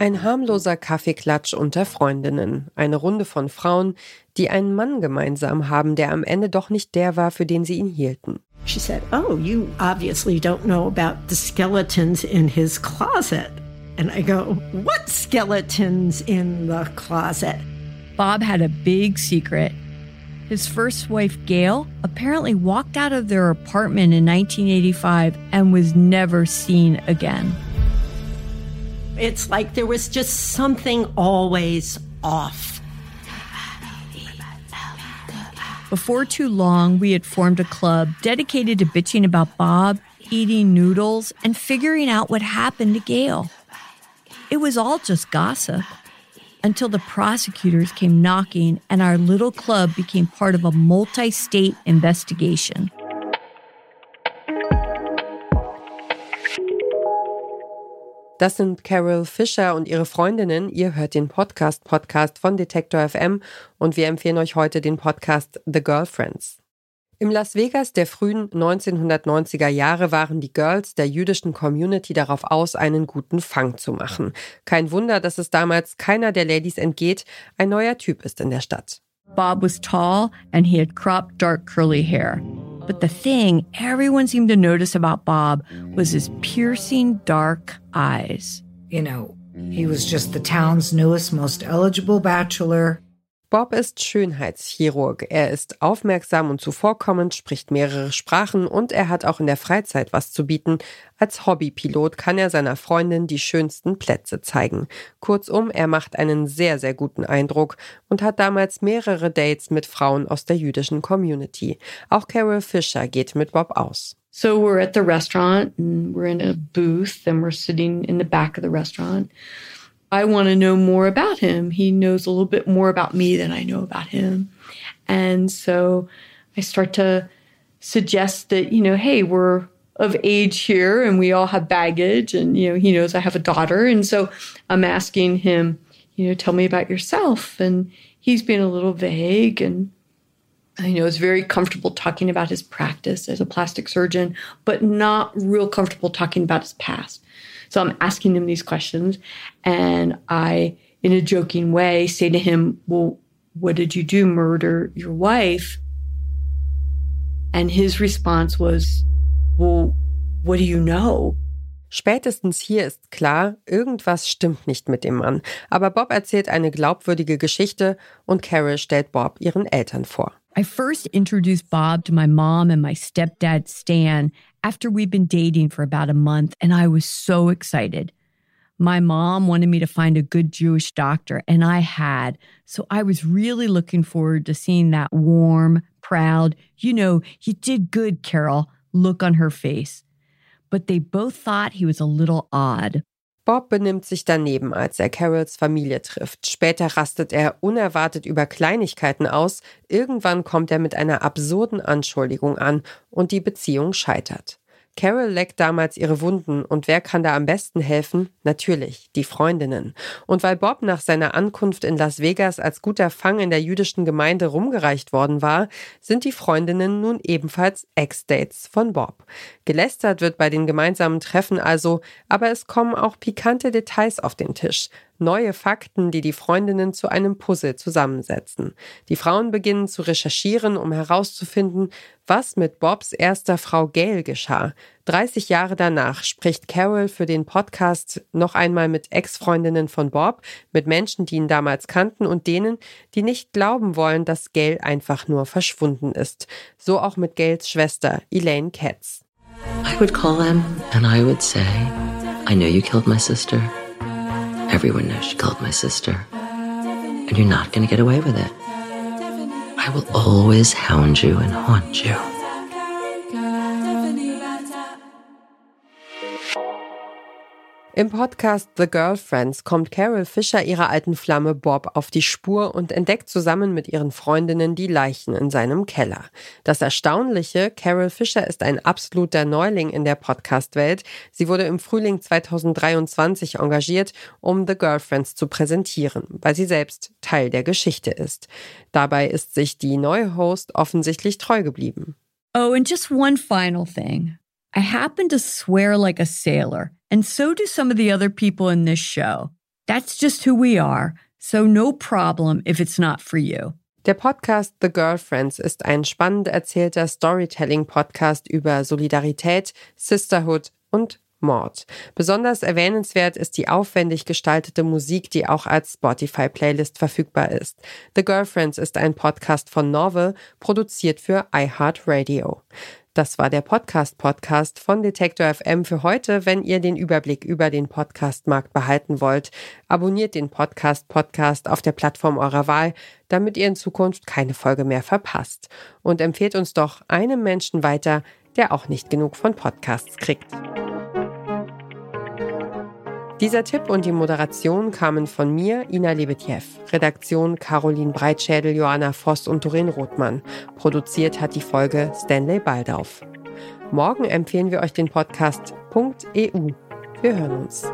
Ein harmloser Kaffeeklatsch unter Freundinnen. Eine Runde von Frauen, die einen Mann gemeinsam haben, der am Ende doch nicht der war, für den sie ihn hielten. She said, Oh, you obviously don't know about the skeletons in his closet. And I go, What skeletons in the closet? Bob had a big secret. His first wife, Gail, apparently walked out of their apartment in 1985 and was never seen again. It's like there was just something always off. Before too long, we had formed a club dedicated to bitching about Bob, eating noodles, and figuring out what happened to Gail. It was all just gossip until the prosecutors came knocking and our little club became part of a multi state investigation. Das sind Carol Fischer und ihre Freundinnen. Ihr hört den Podcast Podcast von Detektor FM und wir empfehlen euch heute den Podcast The Girlfriends. Im Las Vegas der frühen 1990er Jahre waren die Girls der jüdischen Community darauf aus, einen guten Fang zu machen. Kein Wunder, dass es damals keiner der Ladies entgeht, ein neuer Typ ist in der Stadt. Bob was tall and he had cropped dark curly hair. But the thing everyone seemed to notice about Bob was his piercing dark eyes. You know, he was just the town's newest, most eligible bachelor. Bob ist Schönheitschirurg. Er ist aufmerksam und zuvorkommend, spricht mehrere Sprachen und er hat auch in der Freizeit was zu bieten. Als Hobbypilot kann er seiner Freundin die schönsten Plätze zeigen. Kurzum, er macht einen sehr, sehr guten Eindruck und hat damals mehrere Dates mit Frauen aus der jüdischen Community. Auch Carol Fisher geht mit Bob aus. So we're at the restaurant and we're in a booth and we're sitting in the back of the restaurant. I want to know more about him. He knows a little bit more about me than I know about him. And so I start to suggest that, you know, hey, we're of age here and we all have baggage and, you know, he knows I have a daughter. And so I'm asking him, you know, tell me about yourself. And he's been a little vague and you know is very comfortable talking about his practice as a plastic surgeon, but not real comfortable talking about his past. So I'm asking him these questions and I, in a joking way, say to him, well, what did you do? Murder your wife? And his response was, well, what do you know? Spätestens hier ist klar, irgendwas stimmt nicht mit dem Mann. Aber Bob erzählt eine glaubwürdige Geschichte und Carol stellt Bob ihren Eltern vor. I first introduced Bob to my mom and my stepdad, Stan, after we'd been dating for about a month, and I was so excited. My mom wanted me to find a good Jewish doctor, and I had. So I was really looking forward to seeing that warm, proud, you know, you did good, Carol, look on her face. But they both thought he was a little odd. Bob benimmt sich daneben, als er Carols Familie trifft. Später rastet er unerwartet über Kleinigkeiten aus. Irgendwann kommt er mit einer absurden Anschuldigung an und die Beziehung scheitert. Carol leckt damals ihre Wunden und wer kann da am besten helfen? Natürlich, die Freundinnen. Und weil Bob nach seiner Ankunft in Las Vegas als guter Fang in der jüdischen Gemeinde rumgereicht worden war, sind die Freundinnen nun ebenfalls Ex-Dates von Bob. Gelästert wird bei den gemeinsamen Treffen also, aber es kommen auch pikante Details auf den Tisch neue Fakten, die die Freundinnen zu einem Puzzle zusammensetzen. Die Frauen beginnen zu recherchieren, um herauszufinden, was mit Bobs erster Frau Gail geschah. 30 Jahre danach spricht Carol für den Podcast noch einmal mit Ex-Freundinnen von Bob, mit Menschen, die ihn damals kannten und denen, die nicht glauben wollen, dass Gail einfach nur verschwunden ist. So auch mit Gails Schwester Elaine Katz. I would call him and I would say, I know you killed my sister. Everyone knows she killed my sister. And you're not going to get away with it. I will always hound you and haunt you. Im Podcast The Girlfriends kommt Carol Fisher ihrer alten Flamme Bob auf die Spur und entdeckt zusammen mit ihren Freundinnen die Leichen in seinem Keller. Das Erstaunliche, Carol Fisher ist ein absoluter Neuling in der Podcast-Welt. Sie wurde im Frühling 2023 engagiert, um The Girlfriends zu präsentieren, weil sie selbst Teil der Geschichte ist. Dabei ist sich die neue Host offensichtlich treu geblieben. Oh, and just one final thing. I happen to swear like a sailor, and so do some of the other people in this show. That's just who we are. So no problem if it's not for you. Der Podcast The Girlfriends ist ein spannend erzählter Storytelling-Podcast über Solidarität, Sisterhood und Mord. Besonders erwähnenswert ist die aufwendig gestaltete Musik, die auch als Spotify-Playlist verfügbar ist. The Girlfriends ist ein Podcast von Novel, produziert für iHeartRadio. Das war der Podcast-Podcast von Detektor FM für heute. Wenn ihr den Überblick über den Podcast-Markt behalten wollt, abonniert den Podcast-Podcast auf der Plattform eurer Wahl, damit ihr in Zukunft keine Folge mehr verpasst. Und empfehlt uns doch einem Menschen weiter, der auch nicht genug von Podcasts kriegt. Dieser Tipp und die Moderation kamen von mir, Ina Lebetjew. Redaktion Caroline Breitschädel, Joanna Voss und Doreen Rothmann. Produziert hat die Folge Stanley Baldauf. Morgen empfehlen wir euch den Podcast .eu. Wir hören uns.